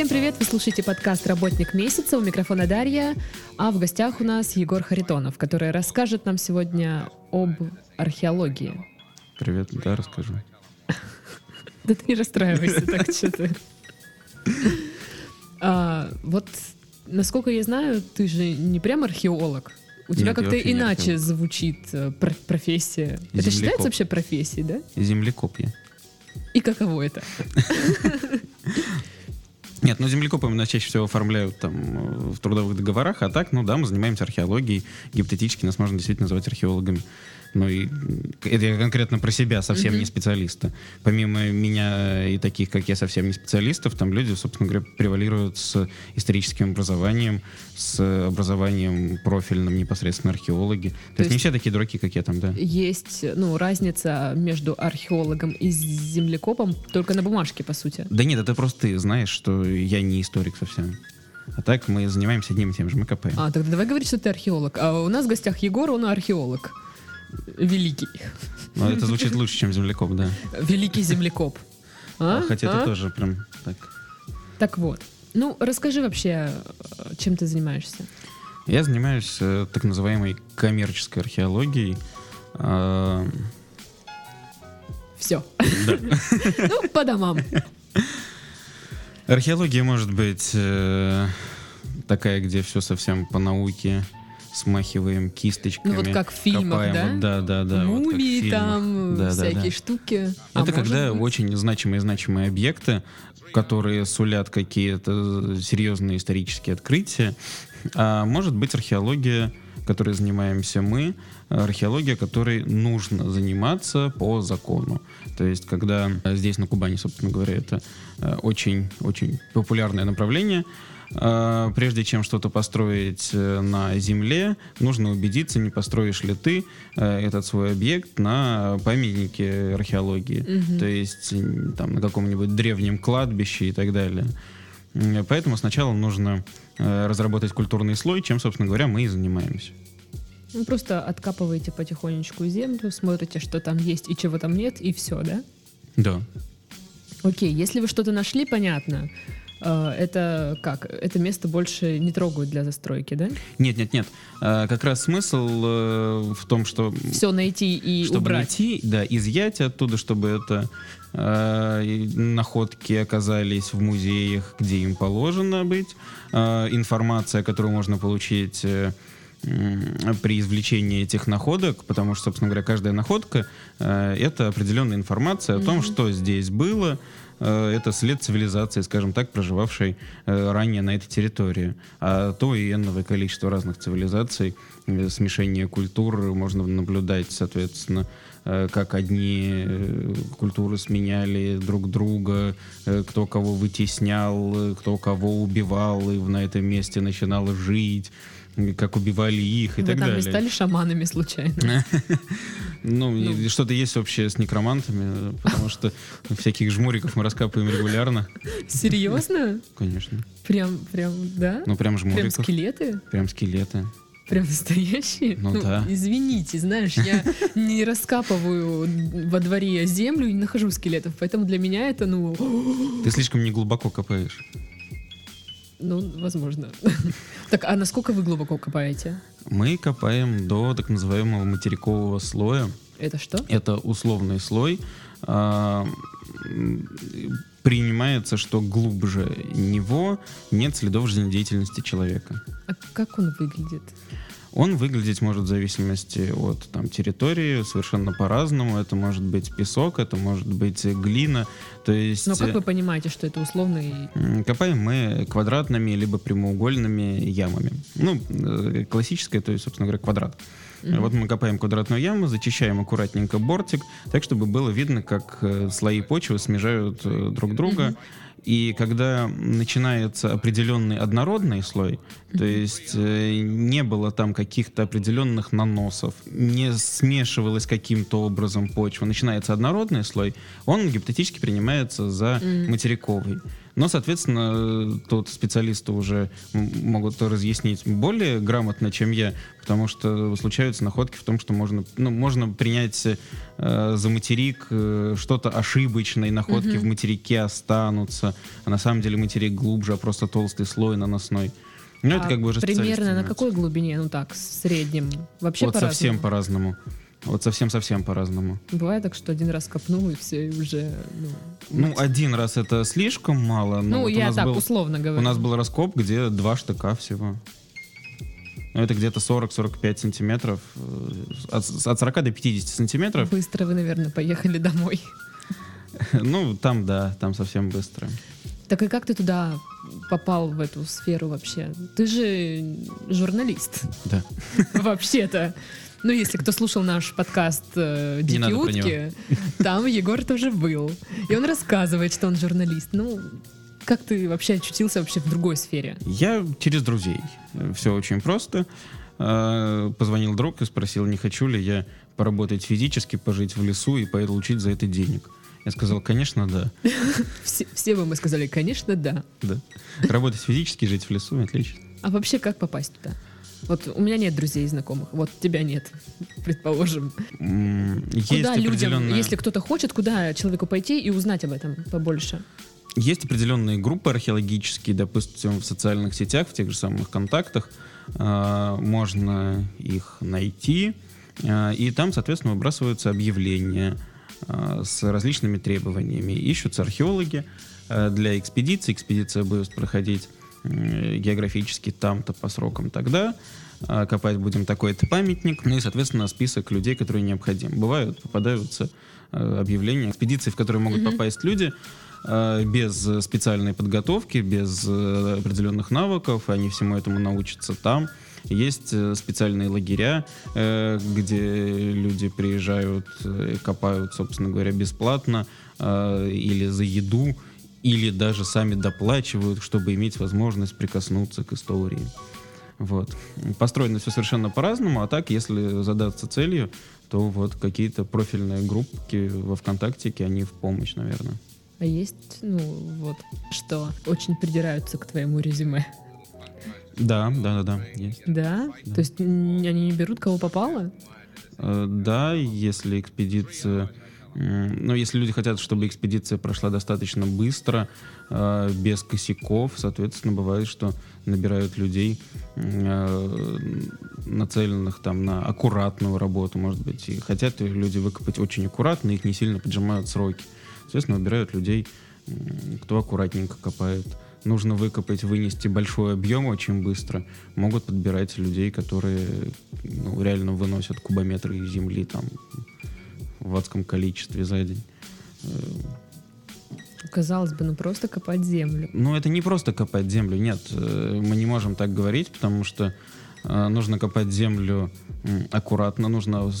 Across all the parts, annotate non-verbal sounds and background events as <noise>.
Всем привет! Вы слушаете подкаст «Работник месяца». У микрофона Дарья, а в гостях у нас Егор Харитонов, который расскажет нам сегодня об археологии. Привет, да, расскажу. <laughs> Да ты не расстраивайся так, что ты. <laughs> А, вот, насколько я знаю, ты же не прям археолог. У тебя как-то иначе звучит э, пр- профессия. Это считается вообще профессией, да? Землекоп я. И каково это? <laughs> Нет, ну землекопами нас чаще всего оформляют там э, в трудовых договорах, а так, ну да, мы занимаемся археологией. Гипотетически нас можно действительно назвать археологами. Ну и это я конкретно про себя, совсем не специалиста. Помимо меня и таких, как я, совсем не специалистов, там люди, собственно говоря, превалируют с историческим образованием, с образованием профильным непосредственно археологи. То, есть, не все такие дураки, как я там, да. Есть, ну, разница между археологом и землекопом только на бумажке, по сути. Да нет, это просто ты знаешь, что я не историк совсем. А так мы занимаемся одним и тем же, мы копаем. А, тогда давай говорить, что ты археолог. А у нас в гостях Егор, он археолог. Великий. Но это звучит лучше, чем землекоп, да. Великий землекоп. А? Хотя А? это тоже прям так. Так вот. Ну, расскажи вообще, э, чем ты занимаешься. Я занимаюсь э, так называемой коммерческой археологией. А, Все. да. <laughs> Ну, по домам. Археология может быть э, такая, где все совсем по науке, смахиваем кисточками. Ну, вот как в фильмах, копаем. да? Вот да, да, да. вот Мумии фильмах. там, Да, да, всякие да. штуки. А Это может когда быть- очень значимые значимые объекты, которые сулят какие-то серьезные исторические открытия. А может быть археология, которой занимаемся мы, археология, которой нужно заниматься по закону. То есть, когда э, здесь на Кубани, собственно говоря, это очень-очень популярное направление, а, Прежде чем что-то построить э, на земле, нужно убедиться, не построишь ли ты э, этот свой объект на памятнике археологии, Мгм. то есть там на каком-нибудь древнем кладбище и так далее. Поэтому сначала нужно э, разработать культурный слой, чем, собственно говоря, мы и занимаемся. Ну, просто откапываете потихонечку землю, смотрите, что там есть и чего там нет, и все, да? Да. Окей, если вы что-то нашли, понятно. Э, Это как? Это место больше не трогают для застройки, да? Нет, нет, нет. А, Как раз смысл э, в том, что Все найти и чтобы убрать. найти, да, изъять оттуда, чтобы это э, находки оказались в музеях, где им положено быть, Э, информация, которую можно получить э, при извлечении этих находок, потому что, собственно говоря, каждая находка э, это определенная информация о том, Мгм. что здесь было. Э, Это след цивилизации, скажем так, проживавшей э, ранее на этой территории. А то и энное количество разных цивилизаций, э, смешение культур можно наблюдать, соответственно, как одни культуры сменяли друг друга, кто кого вытеснял, кто кого убивал, и на этом месте начинал жить, как убивали их и Вы так там далее. не стали шаманами случайно? <laughs> Ну, и что-то есть общее с некромантами, потому что всяких жмуриков мы раскапываем регулярно. Серьезно? Конечно. Прям, прям, да? Ну, прям Прям жмуриков. скелеты? Прям скелеты. Прям настоящие? Ну да. Извините, знаешь, я <laughs> не раскапываю во дворе землю и не нахожу скелетов, поэтому для меня это, ну, Ты слишком не глубоко копаешь. Ну, возможно. <laughs> Так, а насколько вы глубоко копаете? Мы копаем до так называемого материкового слоя. Это что? Это условный слой. А, Принимается, что глубже него нет следов жизнедеятельности человека. А как он выглядит? Он выглядеть может в зависимости от там, территории совершенно по-разному. Это может быть песок, это может быть глина. То есть Но как вы понимаете, что это условный... копаем мы квадратными либо прямоугольными ямами. Ну, э, классическое, то есть, собственно говоря, квадрат. Мгм. Вот мы копаем квадратную яму, зачищаем аккуратненько бортик, так, чтобы было видно, как э, слои почвы смежают э, друг друга. Мгм. И когда начинается определенный однородный слой, то есть э, не было там каких-то определенных наносов, не смешивалась каким-то образом почва, начинается однородный слой, он гипотетически принимается за материковый. Но, соответственно, тут специалисты уже могут разъяснить более грамотно, чем я, потому что случаются находки в том, что можно, ну, можно принять э, за материк э, что-то ошибочное, находки угу. в материке останутся, а на самом деле материк глубже, а просто толстый слой наносной. Ну, а это как бы уже примерно на какой глубине, ну так, в среднем? Вообще вот по-разному? совсем по-разному. Вот совсем-совсем по-разному. Бывает так, что один раз копнул, и все, и уже... Ну, ну один раз это слишком мало. Но ну, вот я так был, условно говорю. У нас был раскоп, где два штыка всего. Ну, это где-то 40-45 сантиметров. Э, от, от 40 до 50 сантиметров. Быстро вы, наверное, поехали домой. <laughs> Ну, там, да, там совсем быстро. Так и как ты туда попал в эту сферу вообще? Ты же журналист. Да. <laughs> Вообще-то. Ну, если кто слушал наш подкаст э, «Дикие утки», <laughs> там Егор тоже был. И он рассказывает, что он журналист. Ну, как ты вообще очутился вообще в другой сфере? Я через друзей. Все очень просто. Э, позвонил друг и спросил, не хочу ли я поработать физически, пожить в лесу и получить за это денег. Я сказал, конечно, да. <laughs> Все, все бы мы сказали, конечно, да. Да. Работать физически, жить в лесу, отлично. А вообще, как попасть туда? Вот у меня нет друзей и знакомых, вот тебя нет, предположим. Есть куда людям, если кто-то хочет, куда человеку пойти и узнать об этом побольше? Есть определенные группы археологические, допустим, в социальных сетях, в тех же самых контактах. Э, можно их найти. Э, и там, соответственно, выбрасываются объявления с различными требованиями. Ищутся археологи для экспедиции. Экспедиция будет проходить географически там-то по срокам тогда, а, копать будем такой-то памятник, ну и, соответственно, список людей, которые необходимы. Бывают, попадаются объявления экспедиции, в которые могут mm-hmm. попасть люди без специальной подготовки, без э, определенных навыков, они всему этому научатся там. Есть э, специальные лагеря, э, где люди приезжают, копают, собственно говоря, бесплатно или за еду, или даже сами доплачивают, чтобы иметь возможность прикоснуться к истории. Вот. Построено все совершенно по-разному, а так, если задаться целью, то вот какие-то профильные группки во ВКонтактике, они в помощь, наверное. А есть, ну, вот, что очень придираются к твоему резюме? Да, да, да, да, есть. Да? да. То есть они не берут, кого попало? Э, да, если экспедиция но если люди хотят, чтобы экспедиция прошла достаточно быстро, э, без косяков, соответственно, бывает, что набирают людей, э, нацеленных там на аккуратную работу, может быть, и хотят люди выкопать очень аккуратно, их не сильно поджимают сроки. Соответственно, выбирают людей, кто аккуратненько копает. Нужно выкопать, вынести большой объем очень быстро. Могут подбирать людей, которые ну, реально выносят кубометры земли там в адском количестве за день. Казалось бы, ну просто копать землю. Ну, это не просто копать землю, нет. Э, мы не можем так говорить, потому что э, нужно копать землю аккуратно, нужно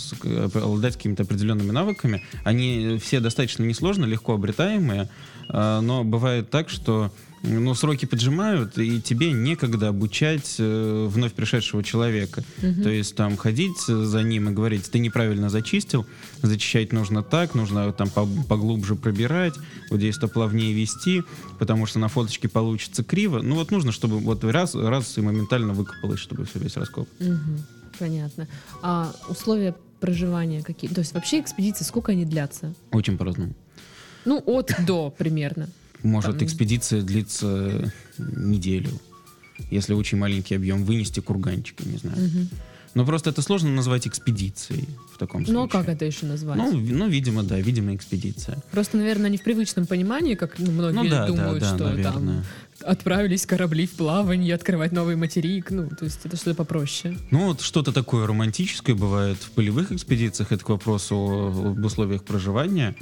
обладать какими-то определенными навыками. Они все достаточно несложно, легко обретаемые, э, но бывает так, что ну, сроки поджимают, и тебе некогда обучать э, вновь пришедшего человека. Угу. То есть там ходить за ним и говорить, ты неправильно зачистил, зачищать нужно так, нужно там поглубже пробирать, вот здесь-то плавнее вести, потому что на фоточке получится криво. Ну вот нужно, чтобы вот раз, раз и моментально выкопалось, чтобы все весь раскоп. Угу. Понятно. А условия проживания какие? То есть вообще экспедиции, сколько они длятся? Очень по-разному. Ну, от до примерно. Может Там... экспедиция длиться неделю, если очень маленький объем, вынести курганчик, не знаю. Угу. Но просто это сложно назвать экспедицией в таком случае. Ну, а как это еще назвать? Ну, ну, видимо, да, видимо, экспедиция. Просто, наверное, не в привычном понимании, как ну, многие ну, да, думают, да, да, что наверное. там отправились корабли в плавание, открывать новый материк. Ну, то есть это что-то попроще. Ну, вот что-то такое романтическое бывает в полевых экспедициях. Это к вопросу об условиях проживания.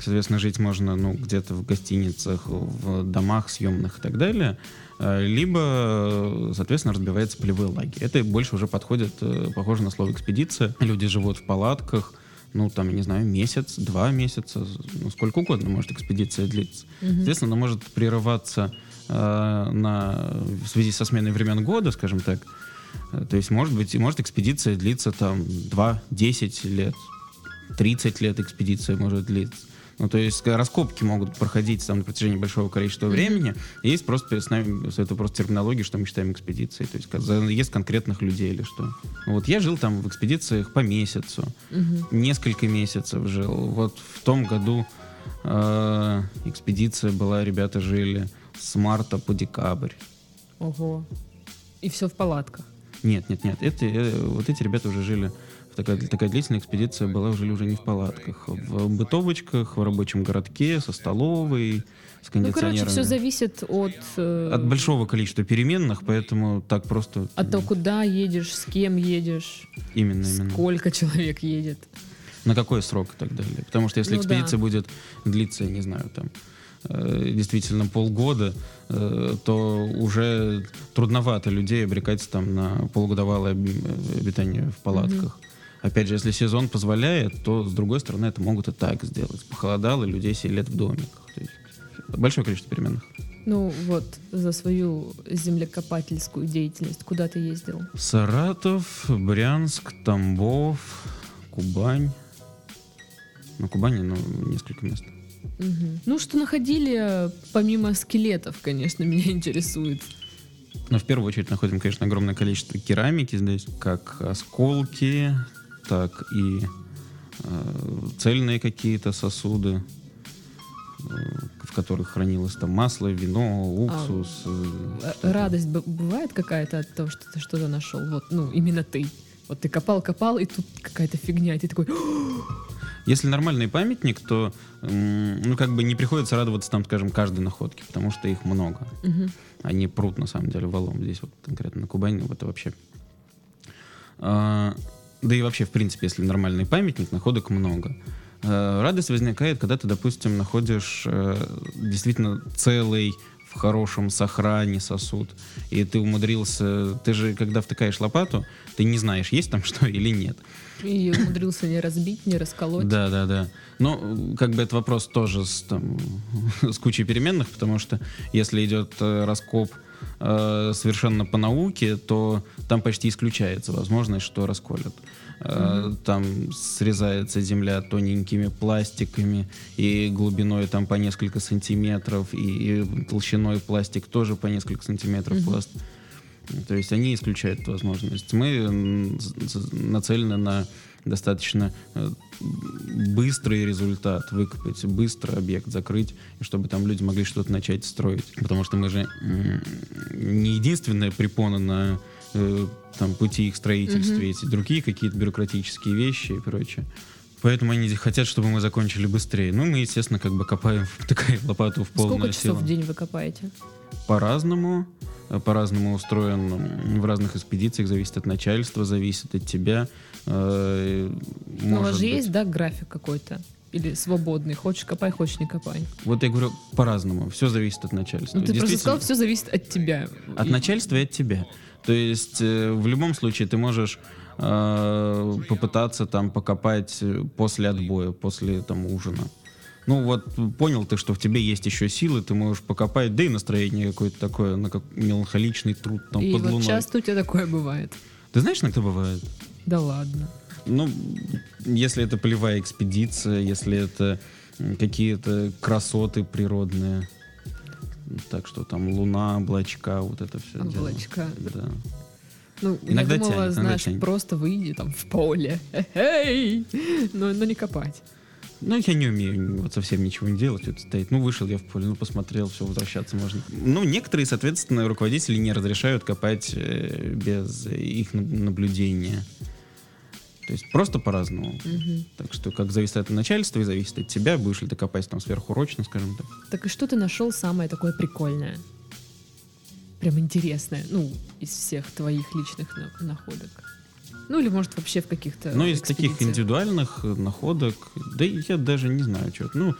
Соответственно, жить можно ну, где-то в гостиницах, в домах съемных и так далее. Э, либо, соответственно, разбивается полевой лагерь. Это больше уже подходит, э, похоже на слово экспедиция. Люди живут в палатках, ну, там, я не знаю, месяц, два месяца, ну, сколько угодно может экспедиция длиться. Угу. Соответственно, она может прерываться на, в связи со сменой времен года, скажем так. Э, то есть, может быть, может экспедиция длиться там 2-10 лет, 30 лет экспедиция может длиться. Ну, то есть раскопки могут проходить там на протяжении большого количества времени. Есть просто с нами, это просто терминология, что мы считаем экспедицией. То есть заезд конкретных людей или что. Вот я жил там в экспедициях по месяцу. Mm-hmm. Несколько месяцев жил. Вот в том году э, экспедиция была, ребята жили с марта по декабрь. Ого. И все в палатках? Нет, нет, нет. Это, э, вот эти ребята уже жили такая, такая длительная экспедиция была уже, уже не в палатках, в бытовочках, в рабочем городке, со столовой, с кондиционерами. Ну, короче, все зависит от... Э... От большого количества переменных, поэтому так просто... От того, куда едешь, с кем едешь. Именно, именно. Сколько человек едет. На какой срок и так далее. Потому что если ну, экспедиция да. будет длиться, я не знаю, там, действительно полгода, э, то уже трудновато людей обрекать там на полугодовалое обитание в палатках. Угу. Опять же, если сезон позволяет, то, с другой стороны, это могут и так сделать. Похолодало, людей селят в домиках. То есть большое количество переменных. Ну вот, за свою землекопательскую деятельность куда ты ездил? Саратов, Брянск, Тамбов, Кубань. На Кубани, ну, несколько мест. Угу. Ну, что находили, помимо скелетов, конечно, <laughs> меня интересует. Но в первую очередь находим, конечно, огромное количество керамики здесь, как осколки, так и э, цельные какие-то сосуды, э, в которых хранилось там масло, вино, уксус. А, э, радость бывает какая-то от того, что ты что-то нашел? Вот, ну, именно ты. Вот ты копал, копал, и тут какая-то фигня, и ты такой... Если нормальный памятник, то ну как бы не приходится радоваться там, скажем, каждой находке, потому что их много. Угу. Они прут на самом деле валом здесь вот конкретно на Кубани, это вообще. А, да и вообще, в принципе, если нормальный памятник, находок много. Э, радость возникает, когда ты, допустим, находишь э, действительно целый в хорошем сохране сосуд, и ты умудрился, ты же, когда втыкаешь лопату, ты не знаешь, есть там <laughs> что или нет. И умудрился не разбить, не расколоть. Да, да, да. Но как бы это вопрос тоже с, там, <laughs> с кучей переменных, потому что если идет э, раскоп э, совершенно по науке, то там почти исключается возможность, что расколют. Э, Там срезается земля тоненькими пластиками и глубиной там по несколько сантиметров, и, и толщиной пластик тоже по несколько сантиметров mm-hmm. пласт. То есть они исключают возможность. Мы нацелены на достаточно э, быстрый результат выкопать, быстро объект закрыть, и чтобы там люди могли что-то начать строить. Потому что мы же не единственная препона на э, там, пути их строительства, mm-hmm. эти другие какие-то бюрократические вещи и прочее. Поэтому они хотят, чтобы мы закончили быстрее. Ну, мы, естественно, как бы копаем <laughs> такая лопату в полную Сколько часов силу. в день вы копаете? По-разному. Э, по-разному устроен в разных экспедициях. Зависит от начальства, зависит от тебя. Э, ну, у вас же быть... есть, да, график какой-то? Или свободный? Хочешь копай, хочешь не копай. Вот я говорю по-разному. Все зависит от начальства. Ну, ты просто сказал, все зависит от тебя. От и... начальства и от тебя. То есть э, в любом случае ты можешь э, попытаться там покопать после отбоя, после там ужина. Ну вот понял ты, что в тебе есть еще силы, ты можешь покопать, да и настроение какое-то такое, на как меланхоличный труд там и под вот луной. часто у тебя такое бывает. Ты знаешь, иногда бывает? Да ладно. Ну, если это полевая экспедиция, если это какие-то красоты природные. Так что там луна, облачка, вот это все. Облачка. Дело. Да. Ну, иногда я думала, тянет, знаешь, тянет. просто выйди там в поле, <laughs> эй, но, но не копать. Ну, я не умею вот совсем ничего не делать, вот стоит. Ну, вышел я в поле, ну, посмотрел, все, возвращаться можно. Ну, некоторые, соответственно, руководители не разрешают копать э, без их наблюдения. То есть просто по-разному. Угу. Так что как зависит от начальства и зависит от тебя, будешь ли ты копать там сверхурочно, скажем так. Так и что ты нашел самое такое прикольное? Прям интересное, ну, из всех твоих личных находок. Ну или может вообще в каких-то Ну из таких индивидуальных находок, да я даже не знаю, что Ну,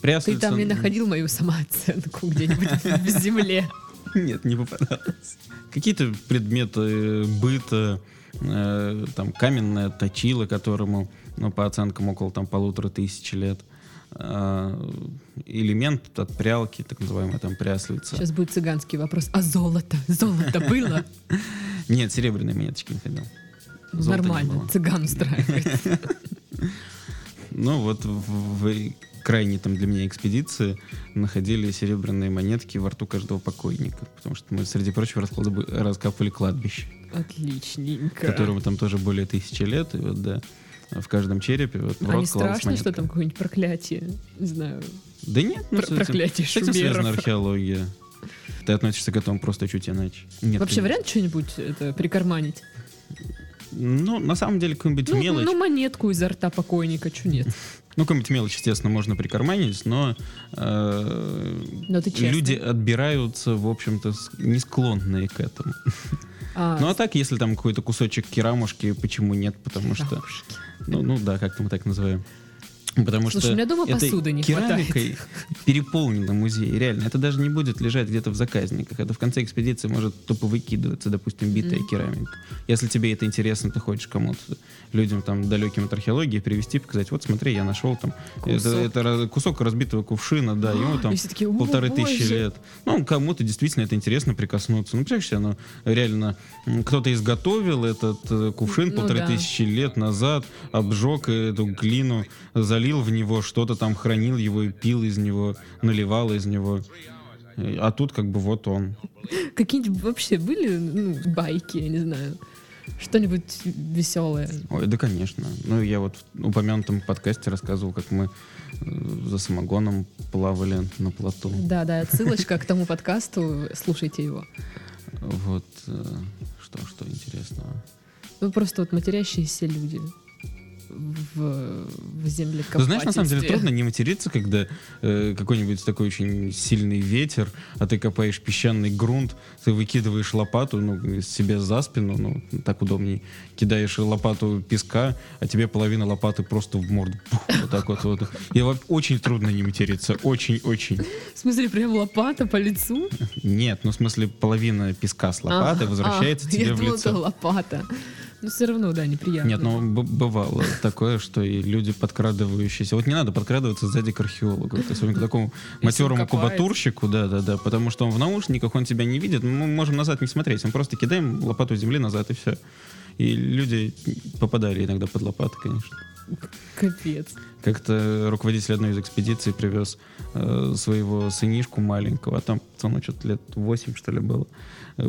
пряслица... Ты там не находил мою самооценку где-нибудь <laughs> в земле? Нет, не попадалось. Какие-то предметы быта, э, там каменное точило, которому, ну, по оценкам, около там полутора тысяч лет. Э, элемент от прялки, так называемая там пряслица. Сейчас будет цыганский вопрос. А золото? Золото было? <laughs> Нет, серебряные монеточки находил. Золота Нормально, цыган устраивает. <laughs> Ну вот в, крайней там для меня экспедиции находили серебряные монетки во рту каждого покойника, потому что мы, среди прочего, раскапывали кладбище. Отличненько. Которому там тоже более тысячи лет, и вот, да, в каждом черепе вот в а не страшно, монетка. что там какое-нибудь проклятие? Не знаю. Да нет, ну, Про- проклятие с этим связана археология. Ты относишься к этому просто чуть иначе. Нет, Вообще вариант что-нибудь это прикарманить? Ну, на самом деле, какую-нибудь ну, мелочь... Ну, монетку изо рта покойника, что нет? <laughs> Ну, какую-нибудь мелочь, естественно, можно прикарманить, но, э, но люди отбираются, в общем-то, не склонные к этому. А, ну, а так, если там какой-то кусочек керамушки, почему нет? Потому что... Ну, ну да, как-то мы так называем. Потому Слушай, что у меня дома посуды не керамикой хватает. переполнено музей. Реально, это даже не будет лежать где-то в заказниках. Это в конце экспедиции может тупо выкидываться, допустим, битая mm. керамика. Если тебе это интересно, ты хочешь кому-то, людям там далеким от археологии привести, показать, вот смотри, я нашел там кусок. Это, это кусок разбитого кувшина, да, ему <gasps> там такие, полторы тысячи лет. Ну, кому-то действительно это интересно прикоснуться. Ну, представляешь себе, ну, реально, кто-то изготовил этот э, кувшин ну, полторы да. тысячи лет назад, обжег эту глину, залил лил в него, что-то там хранил его и пил из него, наливал из него. А тут как бы вот он. Какие-нибудь вообще были ну, байки, я не знаю? Что-нибудь веселое? Ой, да, конечно. Ну, я вот в упомянутом подкасте рассказывал, как мы э, за самогоном плавали на плоту. Да, да, ссылочка к тому подкасту, слушайте его. Вот, э, что, что интересного? Ну, просто вот матерящиеся люди в, в землекопательстве. Ты знаешь, на самом деле трудно не материться, когда э, какой-нибудь такой очень сильный ветер, а ты копаешь песчаный грунт, ты выкидываешь лопату ну, себе за спину, ну, так удобней, кидаешь лопату песка, а тебе половина лопаты просто в морду. Пух, вот так вот. вот. И очень трудно не материться, очень-очень. В смысле, прям лопата по лицу? Нет, ну в смысле половина песка с лопаты а, возвращается а, тебе я в лицо. Это лопата. Ну, все равно, да, неприятно. Нет, ну, бывало такое, что и люди подкрадывающиеся... Вот не надо подкрадываться сзади к археологу. То есть, к такому матерому кубатурщику, да-да-да, потому что он в наушниках, он тебя не видит, мы можем назад не смотреть, мы просто кидаем лопату земли назад, и все. И люди попадали иногда под лопаты, конечно. Капец. Как-то руководитель одной из экспедиций привез э, своего сынишку маленького, а там пацану что-то лет 8, что ли, было.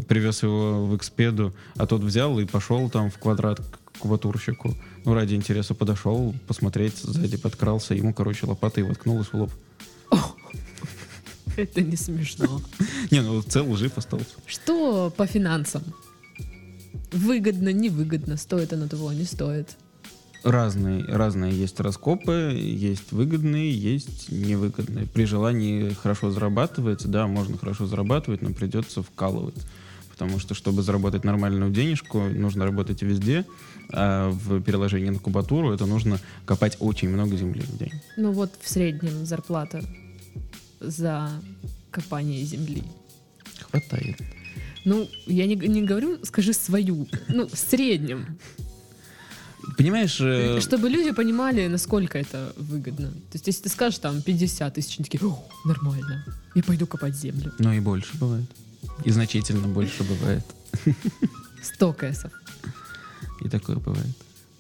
Привез его в экспеду, а тот взял и пошел там в квадрат к кватурщику. Ну, ради интереса подошел, посмотреть, сзади подкрался, ему, короче, лопатой воткнулась в лоб. Это не смешно. <laughs> Не, ну цел жив остался. Что по финансам? Выгодно, невыгодно, стоит оно того, не стоит? Разные, разные есть раскопы, есть выгодные, есть невыгодные. При желании хорошо зарабатывается, да, можно хорошо зарабатывать, но придется вкалывать. Потому что, чтобы заработать нормальную денежку, нужно работать везде, а в переложении на кубатуру это нужно копать очень много земли в день. Ну вот в среднем зарплата за копание земли. Хватает. Ну, я не, не говорю, скажи свою. Ну, в среднем. Понимаешь... Э... Чтобы люди понимали, насколько это выгодно. То есть, если ты скажешь там 50 тысяч, они такие, нормально, я пойду копать землю. Ну и больше бывает. И значительно больше бывает. 100 кэсов. И такое бывает.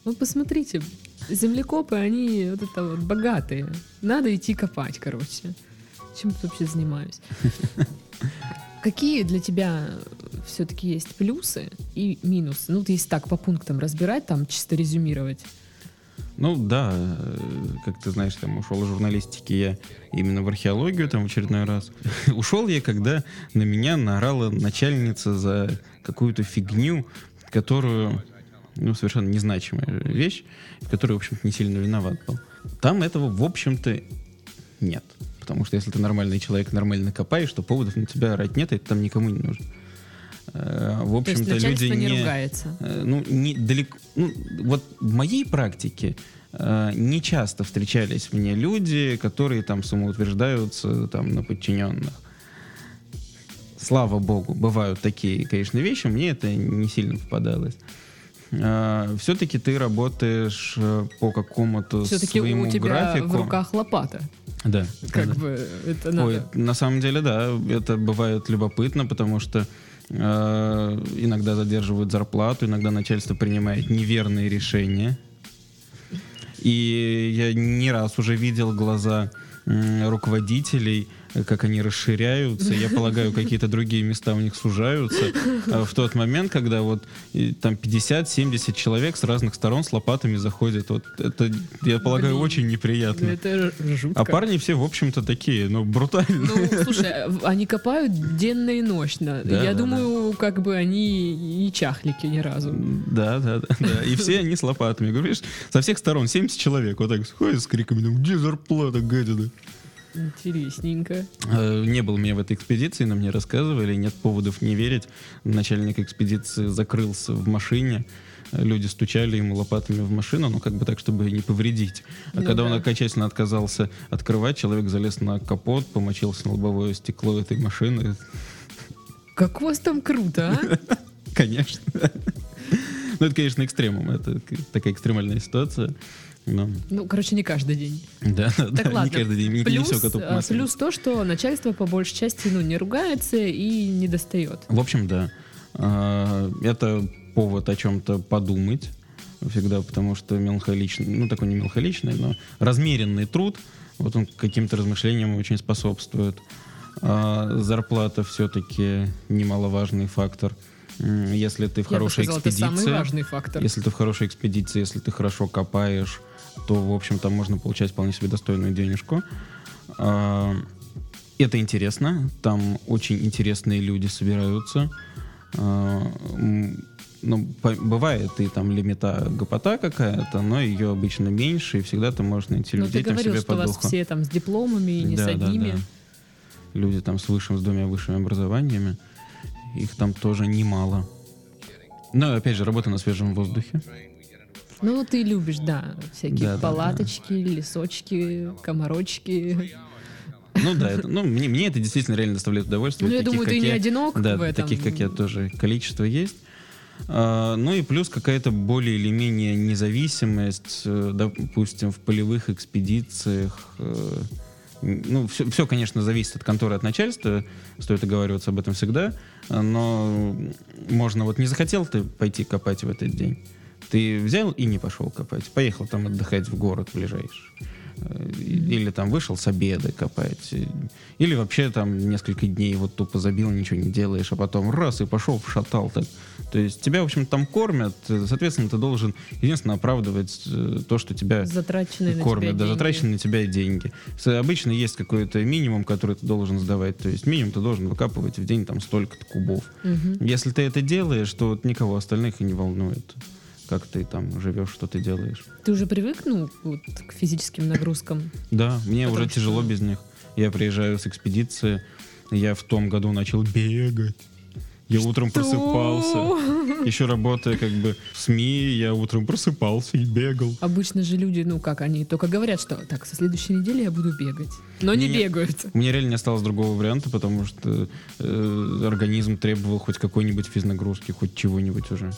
Ну, посмотрите, землекопы, они вот это вот богатые. Надо идти копать, короче. Чем я вообще занимаюсь? <laughs> Какие для тебя все-таки есть плюсы и минусы? Ну, если так по пунктам разбирать, там чисто резюмировать. Ну да, э, как ты знаешь, там ушел из журналистики я именно в археологию там в очередной раз. <laughs> ушел я, когда на меня наорала начальница за какую-то фигню, которую, ну, совершенно незначимая вещь, в которой, в общем-то, не сильно виноват был. Там этого, в общем-то, нет. Потому что если ты нормальный человек, нормально копаешь, то поводов на тебя орать нет, и это там никому не нужно. Э, в общем-то, люди не, не ругается. Э, ну, не далеко. Ну, вот в моей практике э, не часто встречались мне люди, которые там самоутверждаются там на подчиненных. Слава богу, бывают такие, конечно, вещи, мне это не сильно попадалось. Все-таки ты работаешь по какому-то Все-таки своему у тебя графику. в руках лопата. Да. Как да. бы это надо. Ой, на самом деле, да, это бывает любопытно, потому что иногда задерживают зарплату, иногда начальство принимает неверные решения. И я не раз уже видел глаза руководителей, как они расширяются. Я полагаю, какие-то другие места у них сужаются. А в тот момент, когда вот там 50-70 человек с разных сторон с лопатами заходят. Вот это, я полагаю, Блин, очень неприятно. Это жутко. А парни все, в общем-то, такие, ну, брутальные. Ну, слушай, они копают денно и ночно. Да, я да, думаю, да. как бы они не чахлики ни разу. Да, да, да. да. И все они с лопатами. Говоришь, со всех сторон 70 человек вот так ходят с криками, где зарплата, гадина? Интересненько. Э, не был меня в этой экспедиции, но мне рассказывали, нет поводов не верить. Начальник экспедиции закрылся в машине, люди стучали ему лопатами в машину, ну как бы так, чтобы не повредить. А ну, когда да. он окончательно отказался открывать, человек залез на капот, помочился на лобовое стекло этой машины. Как у вас там круто, а? <laughs> Конечно. Ну, это, конечно, экстремум. Это такая экстремальная ситуация. Ну, ну короче, не каждый день. Да, так, да, ладно. не каждый день. Не, плюс, не все коту а, плюс то, что начальство по большей части ну, не ругается и не достает. В общем, да. А, это повод о чем-то подумать всегда, потому что меланхоличный, ну такой не меланхоличный, но размеренный труд, вот он каким-то размышлениям очень способствует. А зарплата все-таки немаловажный фактор. Если ты в хорошей сказала, экспедиции, если ты в хорошей экспедиции, если ты хорошо копаешь, то, в общем, там можно получать вполне себе достойную денежку. Это интересно, там очень интересные люди собираются. Ну, бывает и там лимита гопота какая-то, но ее обычно меньше, и всегда ты можешь найти но людей ты там говорил, себе что по у вас все там с дипломами, не да, с одними. Да, да. Люди там с высшим, с двумя высшими образованиями. Их там тоже немало. Но, опять же, работа на свежем воздухе. Ну, ты любишь, да, всякие да, палаточки, да, да. лесочки, комарочки. Ну да, это, ну, мне, мне это действительно реально доставляет удовольствие. Ну, я думаю, ты не одинок да, в этом. таких, как я, тоже количество есть. А, ну и плюс какая-то более или менее независимость, э, допустим, в полевых экспедициях. Э, ну, все, все, конечно, зависит от конторы, от начальства, стоит оговариваться об этом всегда, но можно вот не захотел ты пойти копать в этот день, ты взял и не пошел копать, поехал там отдыхать в город ближайший. Э, или там вышел с обеда копать. Или вообще там несколько дней вот тупо забил, ничего не делаешь, а потом раз и пошел шатал так. То есть тебя, в общем, там кормят, соответственно, ты должен единственно оправдывать э, то, что тебя затраченные кормят, на тебя да, затраченные на тебя деньги. Обычно есть какой-то минимум, который ты должен сдавать. То есть минимум ты должен выкапывать в день там столько-то кубов. Угу. Если ты это делаешь, то вот никого остальных и не волнует как ты там живешь, что ты делаешь. Ты уже привык, ну, вот, к физическим нагрузкам? Да, мне уже тяжело без них. Я приезжаю с экспедиции, я в том году начал бегать. Я Что? утром просыпался. Еще работая как бы в СМИ, я утром просыпался и бегал. Обычно же люди, ну как, они только говорят, что так, со следующей недели я буду бегать. Но не, не бегают. <laughs> Меня реально не осталось другого варианта, потому что э, организм требовал хоть какой-нибудь физнагрузки, хоть чего-нибудь уже.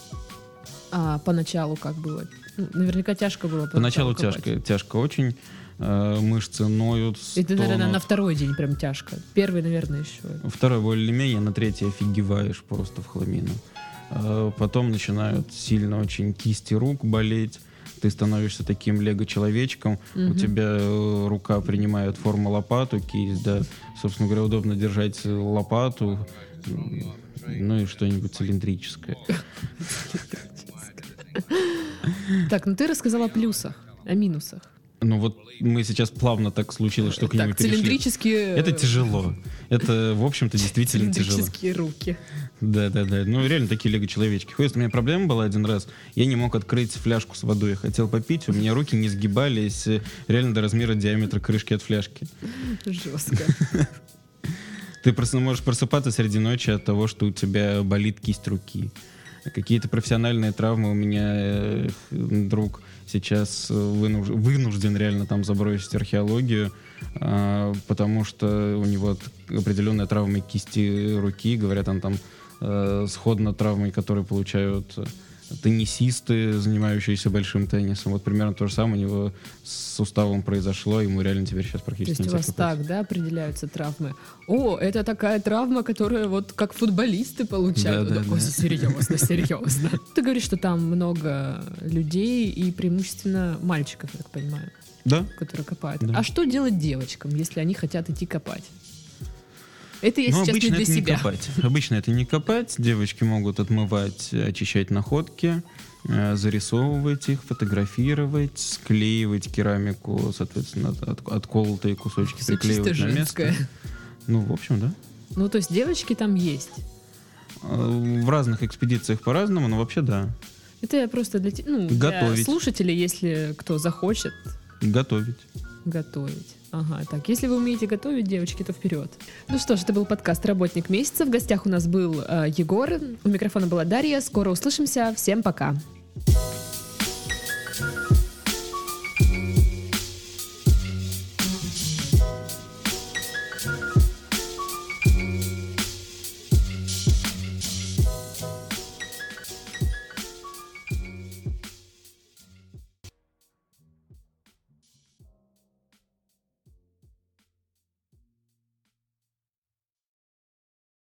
А поначалу как было? Ну, наверняка тяжко было. Поначалу тяжко, тяжко очень. Э, мышцы ноют. Это, наверное, на второй день прям тяжко. Первый, наверное, еще. Второй более-менее, на третий офигеваешь просто в хламину. Э, потом начинают сильно очень кисти рук болеть. Ты становишься таким лего-человечком, угу. у тебя э, рука принимает форму лопату, кисть, да. Собственно говоря, удобно держать лопату, ну и что-нибудь цилиндрическое. <laughs> <laughs> Так, ну ты рассказал о плюсах, о минусах. Ну вот мы сейчас плавно так случилось, что к нему перешли. цилиндрические... Это тяжело. Это, в общем-то, действительно тяжело. Цилиндрические руки. Да-да-да. Ну, реально такие лего-человечки. Ходят, у меня проблема была один раз. Я не мог открыть фляжку с водой. Я хотел попить, у меня руки не сгибались реально до размера диаметра крышки от фляжки. Жестко. <laughs> Ты просто можешь просыпаться среди ночи от того, что у тебя болит кисть руки. Какие-то профессиональные травмы у меня э, друг сейчас вынуж... вынужден реально там забросить археологию, э, потому что у него определенная травма кисти руки, говорят, он там э, сходна травмой, которые получают теннисисты, занимающиеся большим теннисом. Вот примерно то же самое у него с суставом произошло, ему реально теперь сейчас практически То есть у вас так, да, определяются травмы? О, это такая травма, которая вот как футболисты получают. Да, да, да. серьезно, <laughs> серьезно. Ты говоришь, что там много людей и преимущественно мальчиков, я так понимаю. Да. которые копают. Да. А что делать девочкам, если они хотят идти копать? Это я Но сейчас не обычно для это не себя. копать. Обычно это не копать. Девочки могут отмывать, очищать находки, э, зарисовывать их, фотографировать, склеивать керамику, соответственно, от- от- отколотые кусочки чисто приклеивать на место. Ну, в общем, да. Ну, то есть девочки там есть. Э, В разных экспедициях по-разному, но вообще да. Это я просто для, ну, для Готовить. слушателей, если кто захочет Готовить. готовить. Ага, так, если вы умеете готовить, девочки, то вперед. Ну что ж, это был подкаст «Работник месяца». В гостях у нас был э, Егор, у микрофона была Дарья. Скоро услышимся. Всем пока. Thank